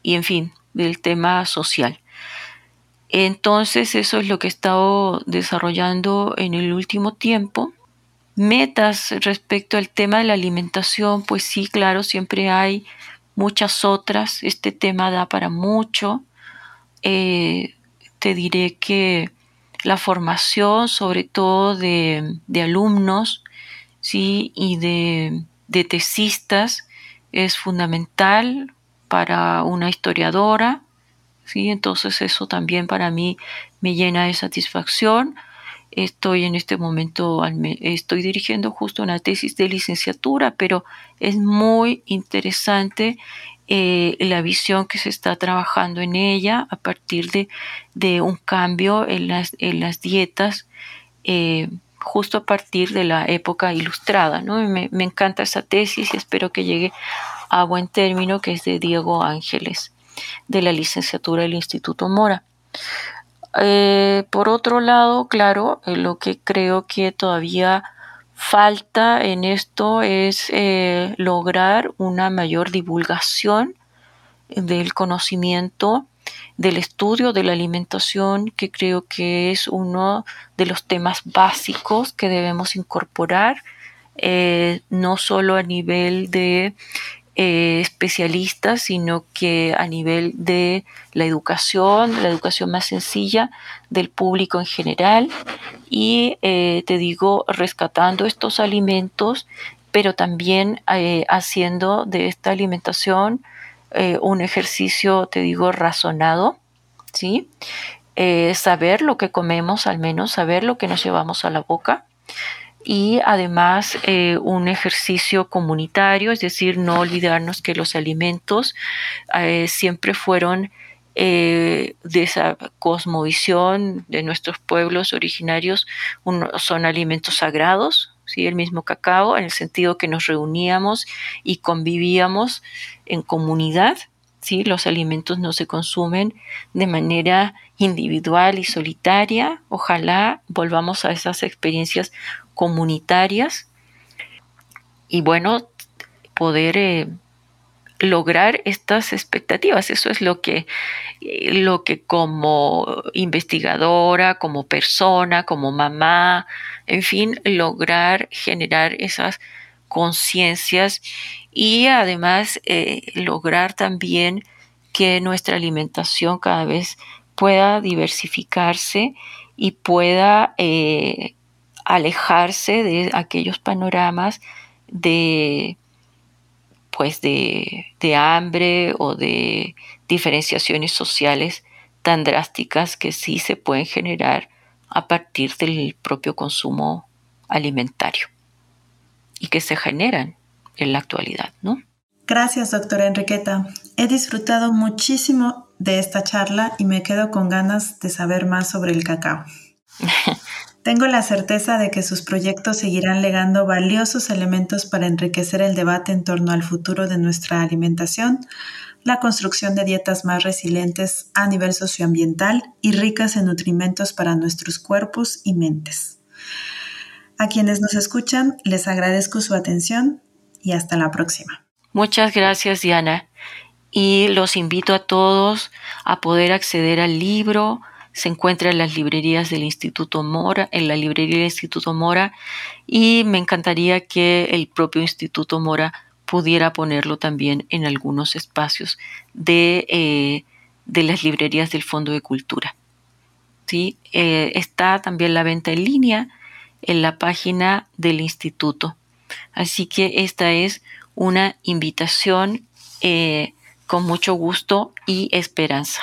Speaker 3: en fin, del tema social. Entonces eso es lo que he estado desarrollando en el último tiempo. Metas respecto al tema de la alimentación, pues sí, claro, siempre hay muchas otras. Este tema da para mucho. Eh, te diré que la formación, sobre todo de, alumnos ¿sí? y de, de tesistas, es fundamental para una historiadora ¿sí? Entonces eso también para mí me llena de satisfacción. Estoy en este momento, estoy dirigiendo justo una tesis de licenciatura, pero es muy interesante eh, la visión que se está trabajando en ella a partir de, un cambio en las, en las dietas, eh, justo a partir de la época ilustrada. ¿no? Me, encanta esa tesis y espero que llegue a buen término, que es de Diego Ángeles de la licenciatura del Instituto Mora. Eh, por otro lado, claro, eh, lo que creo que todavía falta en esto es eh, lograr una mayor divulgación del conocimiento del estudio de la alimentación, que creo que es uno de los temas básicos que debemos incorporar, no solo a nivel de eh, especialistas, sino que a nivel de la educación, la educación más sencilla del público en general. Y eh, te digo, rescatando estos alimentos, pero también eh, haciendo de esta alimentación un ejercicio, te digo, razonado, ¿sí? saber lo que comemos, al menos saber lo que nos llevamos a la boca y además eh, un ejercicio comunitario, es decir, no olvidarnos que los alimentos eh, siempre fueron eh, de esa cosmovisión de nuestros pueblos originarios, son alimentos sagrados, ¿sí? el mismo cacao, en el sentido que nos reuníamos y convivíamos en comunidad. ¿sí? Los alimentos no se consumen de manera individual y solitaria. Ojalá volvamos a esas experiencias comunitarias y bueno, poder eh, lograr estas expectativas. Eso es lo que, eh, lo que como investigadora, como persona, como mamá, en fin, lograr generar esas conciencias y además eh, lograr también que nuestra alimentación cada vez pueda diversificarse y pueda alejarse de aquellos panoramas de pues de, hambre o de diferenciaciones sociales tan drásticas que sí se pueden generar a partir del propio consumo alimentario y que se generan en la actualidad, ¿no?
Speaker 2: Gracias, doctora Enriqueta. He disfrutado muchísimo de esta charla y me quedo con ganas de saber más sobre el cacao. Tengo la certeza de que sus proyectos seguirán legando valiosos elementos para enriquecer el debate en torno al futuro de nuestra alimentación, la construcción de dietas más resilientes a nivel socioambiental y ricas en nutrimentos para nuestros cuerpos y mentes. A quienes nos escuchan, les agradezco su atención y hasta la próxima.
Speaker 3: Muchas gracias, Diana. Y los invito a todos a poder acceder al libro, se encuentra en las librerías del Instituto Mora, en la librería del Instituto Mora, y me encantaría que el propio Instituto Mora pudiera ponerlo también en algunos espacios de, eh, de las librerías del Fondo de Cultura. ¿Sí? Eh, está también la venta en línea en la página del instituto. Así que esta es una invitación eh, con mucho gusto y esperanza.